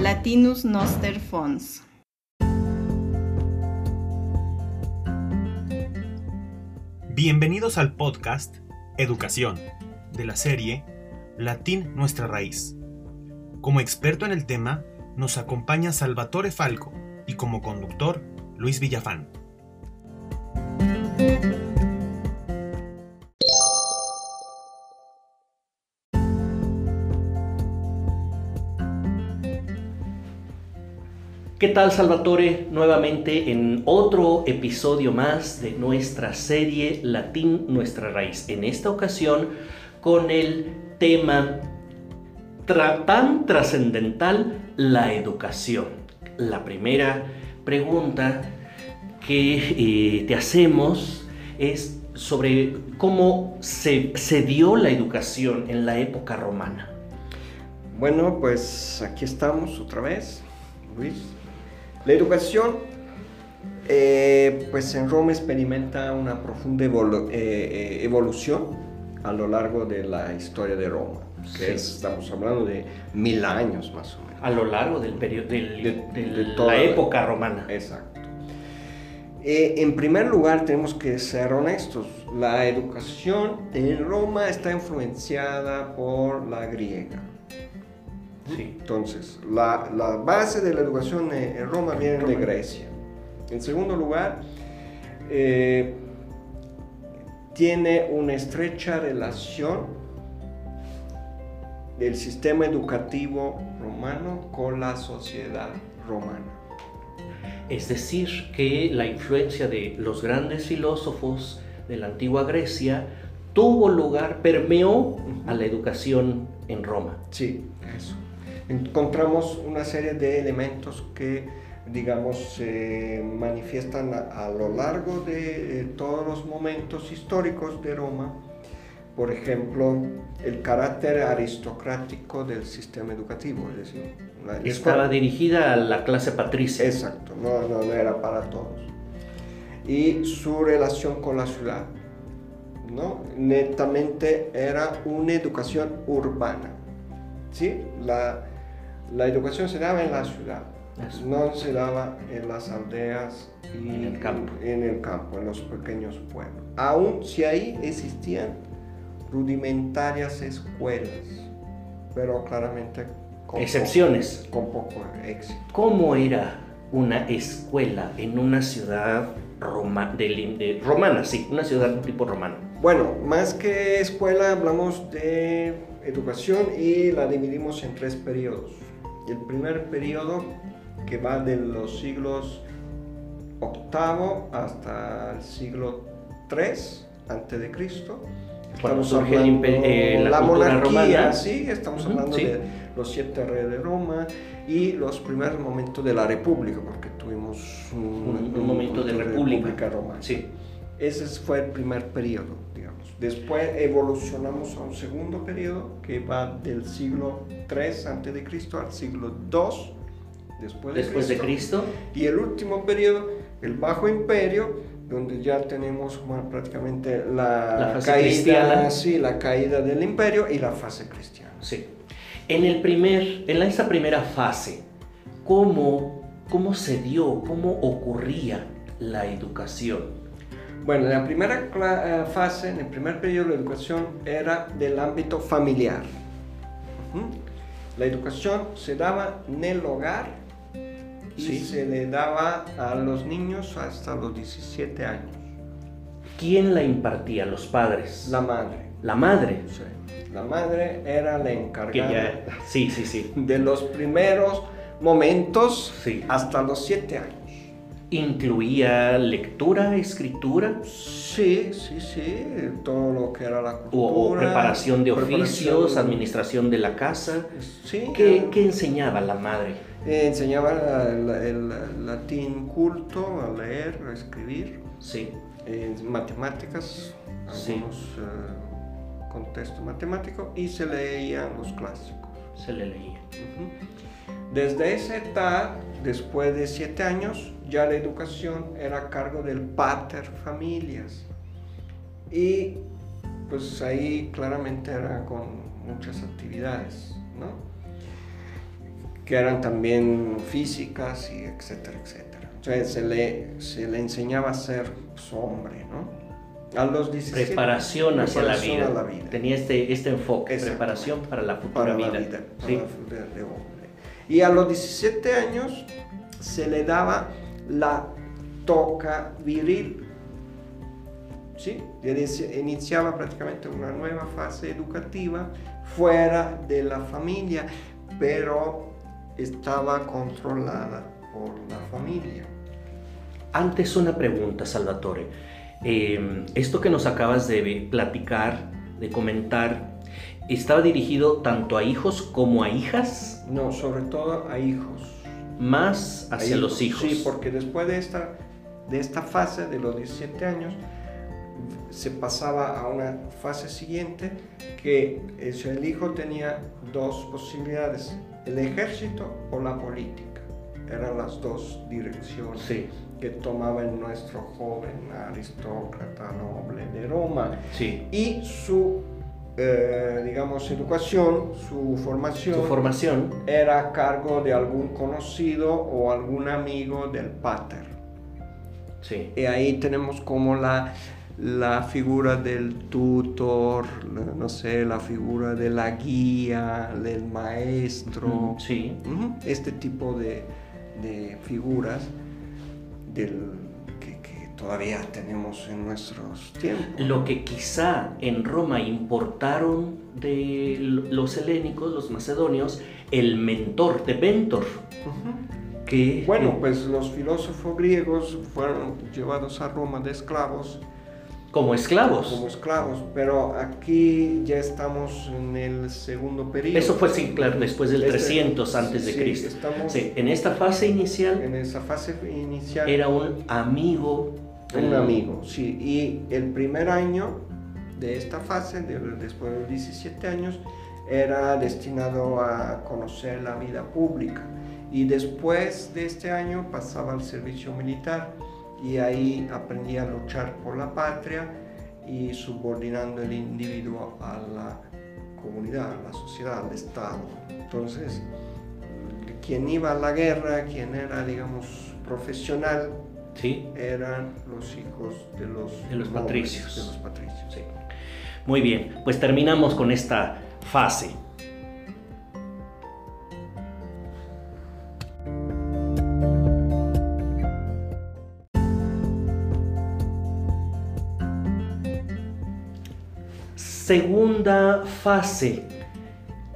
Latinus Noster Fons. Bienvenidos al podcast Educación de la serie Latín Nuestra Raíz. Como experto en el tema nos acompaña Salvatore Falco y como conductor Luis Villafán. ¿Qué tal Salvatore? Nuevamente en otro episodio más de nuestra serie Latín Nuestra Raíz. En esta ocasión con el tema tan trascendental, la educación. La primera pregunta que eh, te hacemos es sobre cómo se, se dio la educación en la época romana. Bueno, pues aquí estamos otra vez, Luis. La educación, eh, pues en Roma experimenta una profunda eh, evolución a lo largo de la historia de Roma. Que estamos hablando de mil años más o menos. A lo largo del periodo de, toda la época romana. Exacto. Eh, en primer lugar, tenemos que ser honestos. La educación en Roma está influenciada por la griega. Entonces, la, base de la educación en Roma viene de Grecia. En segundo lugar, eh, tiene una estrecha relación del sistema educativo romano con la sociedad romana. Es decir, que la influencia de los grandes filósofos de la antigua Grecia tuvo lugar, permeó a la educación en Roma. Sí, eso encontramos una serie de elementos que, digamos, se manifiestan a, lo largo de eh, todos los momentos históricos de Roma. Por ejemplo, el carácter aristocrático del sistema educativo, es decir, estaba dirigida a la clase patricia. Exacto, no, no, no era para todos. Y su relación con la ciudad, ¿no? netamente era una educación urbana. ¿sí? La, la educación se daba en la ciudad, no se daba en las aldeas y en el campo, en, el campo, en los pequeños pueblos. Aún si ahí existían rudimentarias escuelas, pero claramente con excepciones, con poco éxito. ¿Cómo era una escuela en una ciudad roma, de, romana? Sí, una ciudad tipo romano. Bueno, más que escuela hablamos de educación y la dividimos en tres periodos el primer periodo que va de los siglos VIII hasta el siglo III antes de Cristo. Estamos hablando de la, monarquía, romana. sí, estamos hablando de los siete reyes de Roma y los primeros momentos de la República, porque tuvimos un, momento de, República. Romana. Sí. Ese fue el primer periodo, digamos. Después evolucionamos a un segundo periodo que va del siglo 3 antes de Cristo al siglo 2 después de, después Cristo. de Cristo. Y el último periodo, el Bajo Imperio, donde ya tenemos prácticamente la, caída, sí, la caída del imperio y la fase cristiana. Sí. En, el primer, en esa primera fase, ¿cómo, ¿cómo se dio, cómo ocurría la educación? Bueno, la primera eh, fase, en el primer periodo de la educación, era del ámbito familiar. La educación se daba en el hogar y se le daba a los niños hasta los 17 años. ¿Quién la impartía? ¿Los padres? La madre. ¿La madre? Sí. La madre era la encargada sí, sí, sí. de los primeros momentos hasta los 7 años. ¿Incluía lectura, escritura? Sí, sí, sí, todo lo que era la cultura. O, preparación de oficios, administración de la casa. Sí. ¿Qué, enseñaba la madre? Eh, enseñaba el, latín culto, a leer, a escribir. Sí. matemáticas, algunos eh, contextos matemáticos, y se leían los clásicos. Se le leía. Desde esa edad, después de siete años, ya la educación era a cargo del pater familias. Y pues ahí claramente era con muchas actividades, ¿no? que eran también físicas y etcétera, etcétera. Entonces se le, se le enseñaba a ser pues, hombre, ¿no? A los 17, preparación hacia la, vida. la, vida. Tenía este, este enfoque, preparación para la futura vida. ¿sí? de hombre. Y a los 17 años se le daba la toca viril. ¿Sí? Iniciaba prácticamente una nueva fase educativa fuera de la familia, pero estaba controlada por la familia. Antes una pregunta, Salvatore. Em, esto que nos acabas de platicar, de comentar, ¿estaba dirigido tanto a hijos como a hijas? No, sobre todo a hijos. Más hacia los hijos. Sí, porque después de esta, de esta fase de los 17 años, se pasaba a una fase siguiente que el hijo tenía dos posibilidades, el ejército o la política. Eran las dos direcciones que tomaba nuestro joven aristócrata noble de Roma. Sí. Y su, eh, digamos, educación, su formación, su formación era a cargo de algún conocido o algún amigo del pater. Sí. Y ahí tenemos como la la figura del tutor, no sé, la figura de la guía, del maestro, sí. este tipo de, figuras del, todavía tenemos en nuestros tiempos. Lo que quizá en Roma importaron de los helénicos, los macedonios, el mentor de mentor. Que, bueno, pues los filósofos griegos fueron llevados a Roma de esclavos como esclavos. Como esclavos, pero aquí ya estamos en el segundo periodo. Eso fue sí, claro, después del 300 este, antes de Cristo. Estamos sí, en esta fase inicial. En esa fase inicial. Era un amigo. Un amigo, sí. Y el primer año de esta fase, después de los 17 años, era destinado a conocer la vida pública. Y después de este año pasaba al servicio militar y ahí aprendí a luchar por la patria y subordinando el individuo a la comunidad, a la sociedad, al Estado. Entonces, quien iba a la guerra, quien era, digamos, profesional, ¿Sí? eran los hijos de los, de los patricios. De los patricios. Sí. Muy bien, pues terminamos con esta fase. segunda fase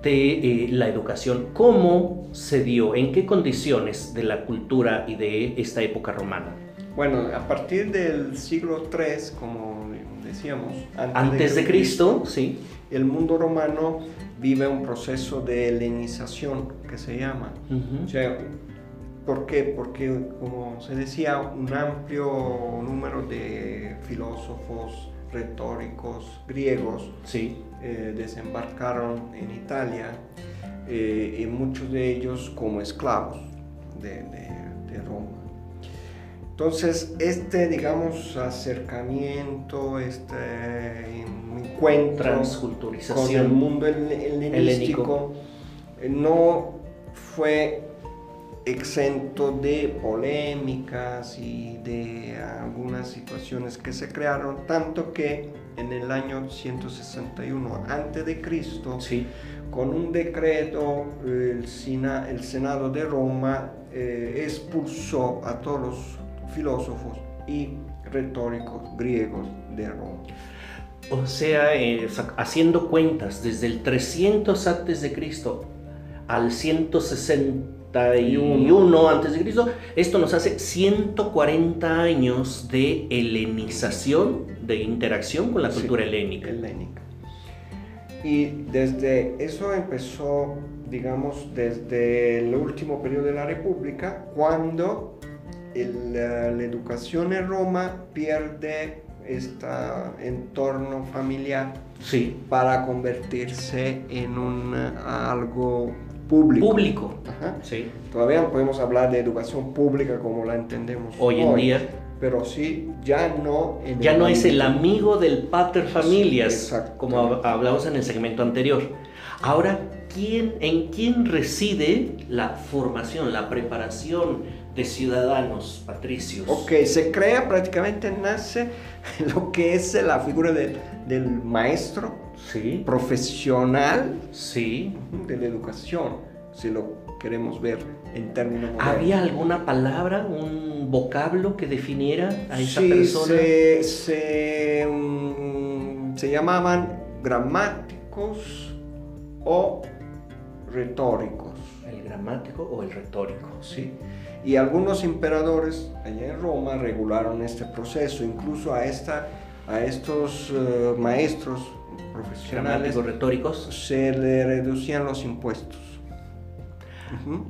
de eh, la educación, ¿cómo se dio? ¿En qué condiciones de la cultura y de esta época romana? Bueno, a partir del siglo III, como decíamos, antes, de, Cristo, sí. el mundo romano vive un proceso de helenización que se llama. o sea, ¿Por qué? Porque, como se decía, un amplio número de filósofos, retóricos griegos sí. Eh, desembarcaron en Italia eh, y muchos de ellos como esclavos de, Roma. Entonces, este, digamos, acercamiento, este encuentro con el mundo helenístico no fue exento de polémicas y de algunas situaciones que se crearon, tanto que en el año 161 a.C., sí. con un decreto, el, el Senado de Roma eh, expulsó a todos los filósofos y retóricos griegos de Roma. O sea, eh, haciendo cuentas, desde el 300 a.C. al 160 1 antes de Cristo. Esto nos hace 140 años de helenización, de interacción con la cultura helénica. helénica. Y desde eso empezó, digamos, desde el último periodo de la República, cuando la, educación en Roma pierde este entorno familiar sí. para convertirse en un algo público. Público. Sí. Todavía no podemos hablar de educación pública como la entendemos hoy en día. pero sí, ya no en Ya no es el amigo del pater familias, exacto. como hab- hablamos en el segmento anterior. Ahora, ¿quién, ¿en quién reside la formación, la preparación de ciudadanos patricios? Ok, se crea prácticamente, nace lo que es la figura del- del maestro Sí, profesional sí. de la educación, si lo queremos ver en términos modernos. ¿Había alguna palabra, un vocablo que definiera a esa sí, persona? Se, se, mm, se llamaban gramáticos o retóricos. ¿El gramático o el retórico? ¿sí? Y algunos emperadores allá en Roma regularon este proceso, incluso a, esta, a estos eh, maestros profesionales retóricos. se le reducían los impuestos.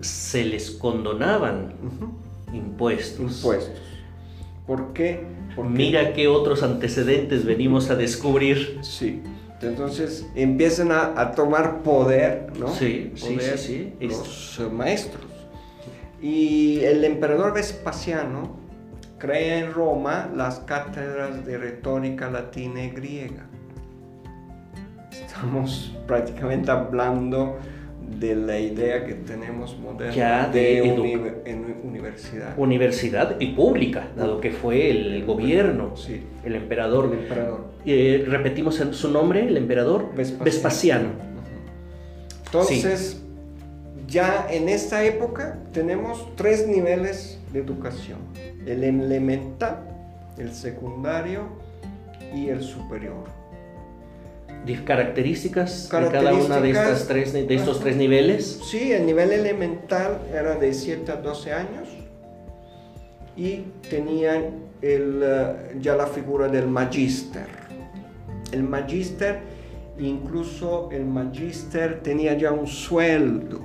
Se les condonaban impuestos. Impuestos. ¿Por qué? Porque- Mira qué otros antecedentes venimos a descubrir. Sí. Entonces empiezan a, a tomar poder, ¿no? Sí, Poder sí, sí. Los eh, maestros. Y el emperador Vespasiano crea en Roma las cátedras de retórica latina y griega. Estamos prácticamente hablando de la idea que tenemos moderna Ya de edu- uni- en universidad. Universidad y pública, dado que fue el gobierno, Sí. el emperador. El emperador. Eh, repetimos su nombre, el emperador Vespasiano. Vespasiano. Entonces, ya en esta época tenemos tres niveles de educación. El elemental, el secundario y el superior. Dif- Características, de cada una de, Características. estas tres, de estos tres niveles. Sí, el nivel elemental era de 7 a 12 años y tenían el, eh, ya la figura del magíster. El magíster, incluso el magíster tenía ya un sueldo,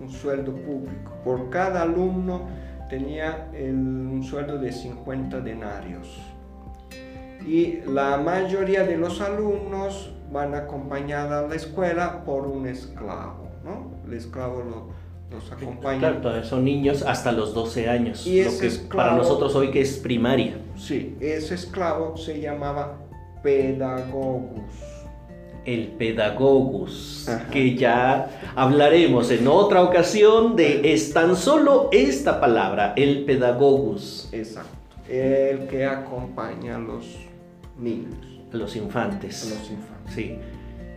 un sueldo público. Por cada alumno tenía el- un sueldo de 50 denarios. Y la mayoría de los alumnos van acompañados a la escuela por un esclavo, ¿no? El esclavo lo- los acompaña. Claro, todavía son niños hasta los 12 años. Y lo ese que esclavo- para nosotros hoy que es primaria. Sí, ese esclavo se llamaba pedagogus. El pedagogus, Ajá. que ya hablaremos en otra ocasión de es tan solo esta palabra, el pedagogus, Exacto. El que acompaña a los niños, a los infantes. a los infantes. Sí.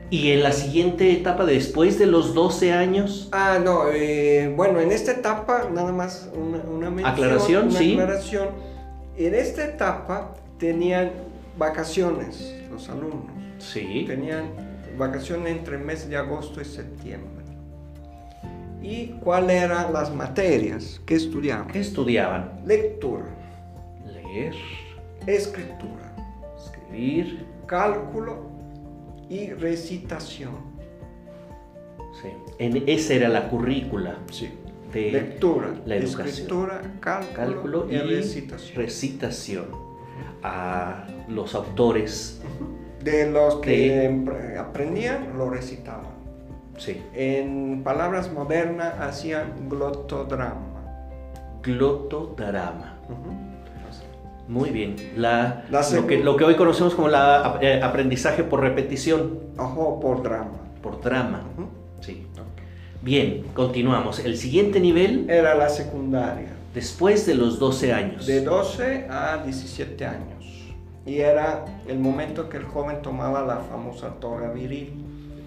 Y en la siguiente etapa, después de los 12 años, Ah, no, eh, bueno, en esta etapa, nada más una, una mención. Aclaración, una sí. aclaración. En esta etapa tenían vacaciones los alumnos. Sí, Tenían vacaciones entre el mes de agosto y septiembre. ¿Y cuáles eran las materias que estudiaban? ¿qué estudiaban? Lectura, Leer, escritura, escribir, cálculo y recitación. sí. En, esa era la currícula Sí. de Lectura, la educación. escritura, cálculo, cálculo y, y recitación. recitación a los autores. De los que De- aprendían, lo recitaban. Sí. En palabras modernas, hacían glotodrama. Glotodrama. Ujú. Muy bien. La, La lo, que, segu- lo que hoy conocemos como la eh, aprendizaje por repetición, Ojo por drama. por drama. Sí. Bien, continuamos. El siguiente nivel, Era la secundaria, después de los 12 años. de 12 a 17 años. Y era el momento que el joven tomaba la famosa toga viril.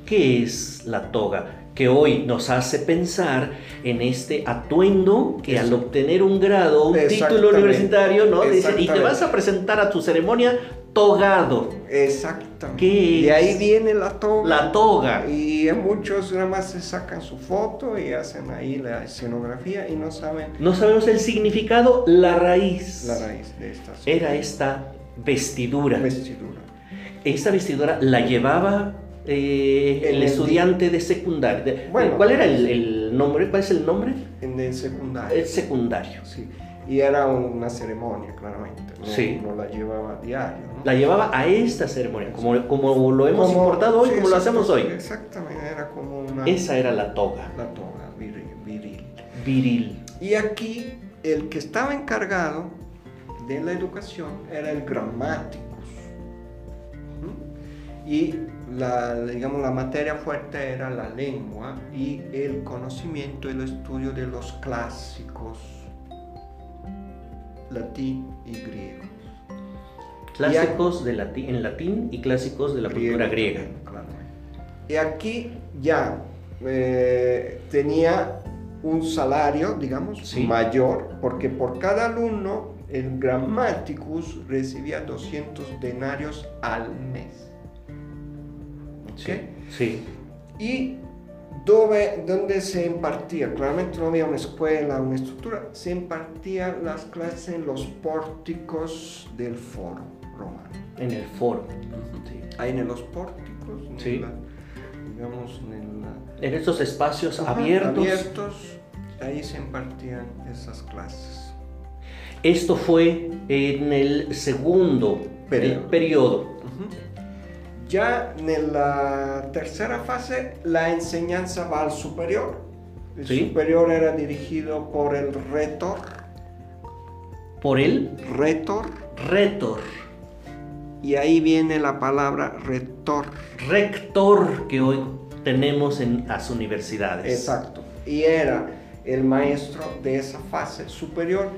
¿Qué es la toga? Que hoy nos hace pensar en este atuendo que al obtener un grado, un título universitario, ¿no? Dice, y te vas a presentar a tu ceremonia togado. Exactamente. ¿Qué De ahí viene la toga. La toga. Y muchos nada más se sacan su foto y hacen ahí la escenografía y no saben No sabemos el significado, la raíz. la raíz de esta Era esta vestidura. vestidura. Esta vestidura la llevaba eh, el el estudiante de secundaria. Bueno. ¿Cuál era el, el nombre? ¿Cuál es el nombre? En el secundario. El secundario. Sí. Y era una ceremonia, claramente. No, Sí. no la llevaba a diario. ¿no? La llevaba a esta ceremonia, como, como lo hemos Como- importado hoy, sí, como lo hacemos hoy. Exactamente, era como una. Esa era la toga, La toga viril, viril. viril. Y aquí, el que estaba encargado de la educación era el gramáticus. ¿Mm? Y la, digamos, la materia fuerte era la lengua y el conocimiento, el estudio de los clásicos latín y griego. Clásicos de latín, en latín y clásicos de la cultura griega. Claro. Y aquí ya eh, tenía un salario, digamos, Sí. mayor, porque por cada alumno el Grammaticus recibía 200 denarios al mes. ¿Ok? Sí. Sí. Y dove- donde se impartía, claramente no había una escuela, una estructura, se impartían las clases en los pórticos del foro romano. En el foro. Sí. Ahí en los pórticos, en Sí. la- digamos, en la- En estos espacios Ajá, abiertos. abiertos, ahí se impartían esas clases. Esto fue en el segundo Periodo. Ya en la tercera fase, la enseñanza va al superior. El Sí. superior era dirigido por el retor, Por el retor, retor, y ahí viene la palabra retor. rector que hoy tenemos en las universidades. Exacto. Y era el maestro de esa fase superior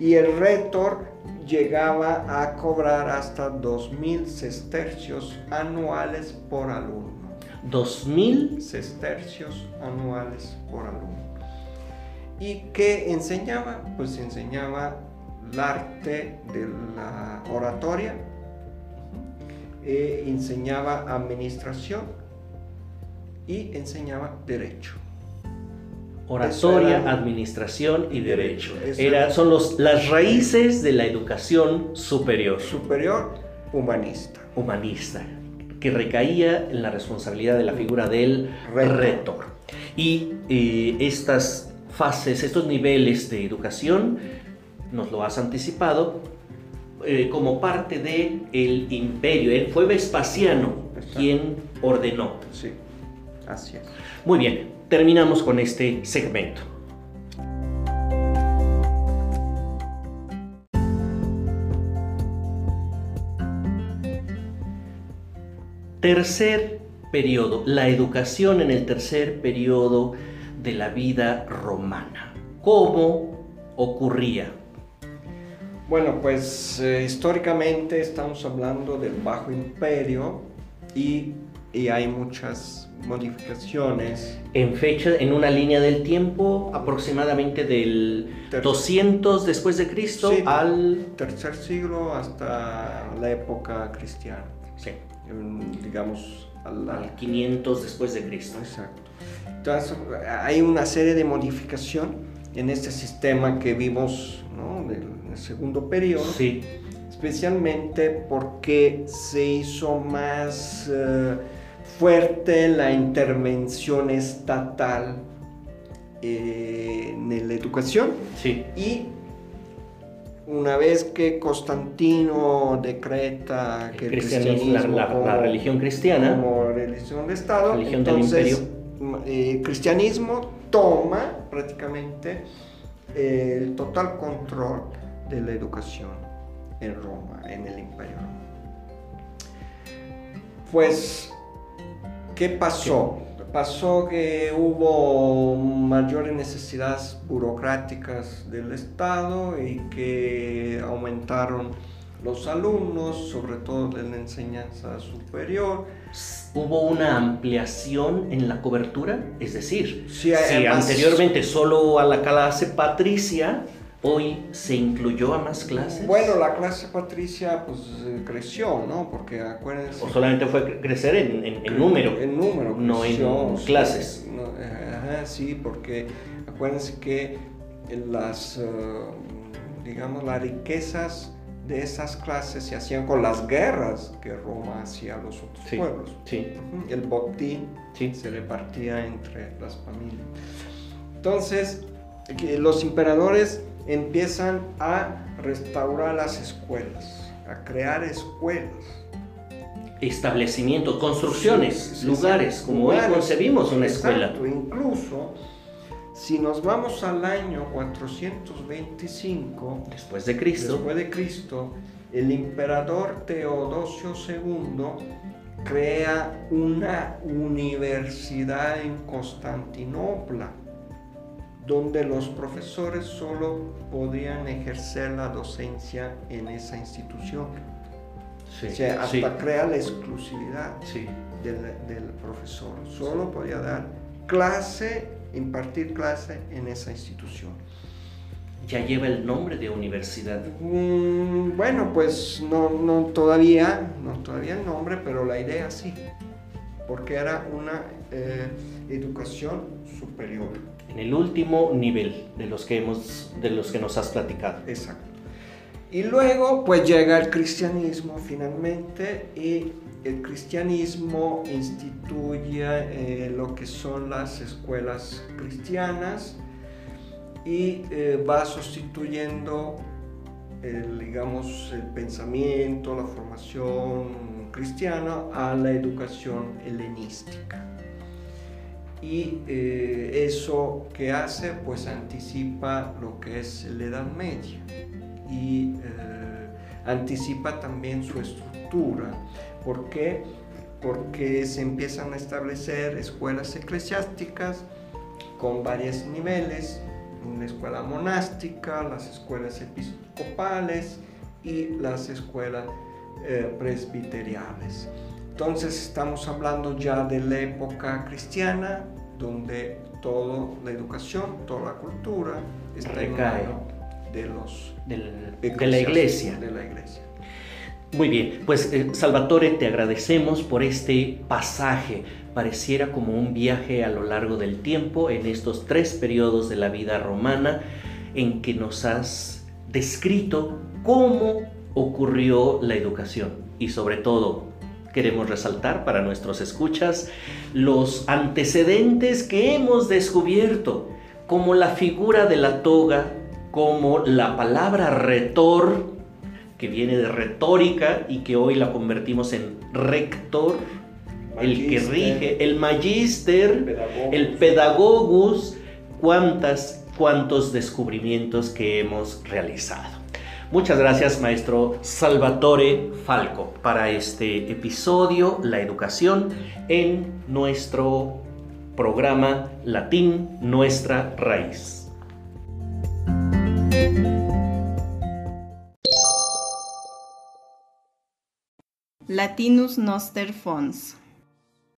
y el retor llegaba a cobrar hasta 2.000 sestercios anuales por alumno. 2000 Sestercios anuales por alumno. ¿Y qué enseñaba? Pues enseñaba el arte de la oratoria, eh, enseñaba administración y enseñaba derecho. Oratoria, era- administración y derecho. Era, son los, las raíces de la educación superior, Superior, humanista. humanista, que recaía en la responsabilidad de la figura del retor. Y eh, estas fases, estos niveles de educación, nos lo has anticipado, eh, como parte del el imperio. Él fue Vespasiano Exacto. quien ordenó. Sí, así es. Muy bien, terminamos con este segmento. Tercer periodo, la educación en el tercer periodo de la vida romana. ¿Cómo ocurría? Bueno, pues eh, históricamente estamos hablando del Bajo Imperio y, y hay muchas modificaciones. En fecha, en una línea del tiempo aproximadamente del Ter- 200 después de Cristo Sí. al Tercer siglo hasta la época cristiana, sí, digamos, al, al- al 500 después de Cristo. Exacto. Entonces, hay una serie de modificación en este sistema que vimos ¿no? del, del segundo periodo, Sí, especialmente porque se hizo más eh, fuerte la intervención estatal eh, en la educación sí, y una vez que Constantino decreta que el el cristianismo, la, como- religión cristiana, como religión de Estado. Religión Entonces, m- eh, el cristianismo toma prácticamente eh, el total control de la educación en Roma, en el imperio. Pues, ¿qué pasó? Pasó que hubo mayores necesidades burocráticas del Estado y que aumentaron los alumnos, sobre todo de la enseñanza superior. hubo una ampliación en la cobertura, es decir, Sí, si además- anteriormente solo a la clase patricia, hoy se incluyó a más clases. Bueno, la clase patricia pues eh, creció, ¿no? Porque acuérdense... o solamente fue cre- crecer en, en- en número. En número. No en creció, clases. no, eh, ajá, sí, porque acuérdense que las, eh, digamos, las riquezas de esas clases se hacían con las guerras que Roma hacía a los otros Sí, pueblos. sí, El botín sí. se repartía entre las familias. Entonces, los imperadores empiezan a restaurar las escuelas, a crear escuelas. Establecimientos, construcciones, Sí, lugares, como hoy concebimos una escuela. Exacto, incluso Si nos vamos al año 425 después de Cristo, después de Cristo, el emperador Teodosio II crea una universidad en Constantinopla, donde los profesores solo podían ejercer la docencia en esa institución. sí, o sea, hasta sí, crea la exclusividad sí. del, del profesor. Solo podía dar clase, impartir clase en esa institución. ya lleva el nombre de universidad. Mm, bueno, pues no, no todavía, no todavía el nombre, pero la idea sí, porque era una eh, educación superior. En el último nivel de los que hemos, de los que nos has platicado. Exacto. Y luego pues llega el cristianismo finalmente y el cristianismo instituye eh, lo que son las escuelas cristianas y eh, va sustituyendo el, digamos, el pensamiento, la formación cristiana a la educación helenística. Y eh, eso que hace, pues anticipa lo que es la Edad Media y eh, anticipa también su estructura. ¿Por qué? Porque se empiezan a establecer escuelas eclesiásticas con varios niveles, una escuela monástica, las escuelas episcopales y las escuelas eh, presbiteriales. Entonces estamos hablando ya de la época cristiana, donde toda la educación, toda la cultura está en mano de los Del- de la iglesia. de la iglesia. Muy bien, pues eh, Salvatore, te agradecemos por este pasaje. Pareciera como un viaje a lo largo del tiempo en estos tres periodos de la vida romana en que nos has descrito cómo ocurrió la educación y sobre todo queremos resaltar para nuestros escuchas los antecedentes que hemos descubierto como la figura de la toga, como la palabra retor que viene de retórica y que hoy la convertimos en rector, el que rige, el pedagogo. el pedagogus, cuántas, cuántos descubrimientos que hemos realizado. Muchas gracias, maestro Salvatore Falco, para este episodio, La educación en nuestro programa Latín Nuestra Raíz. Latinus Noster Fons.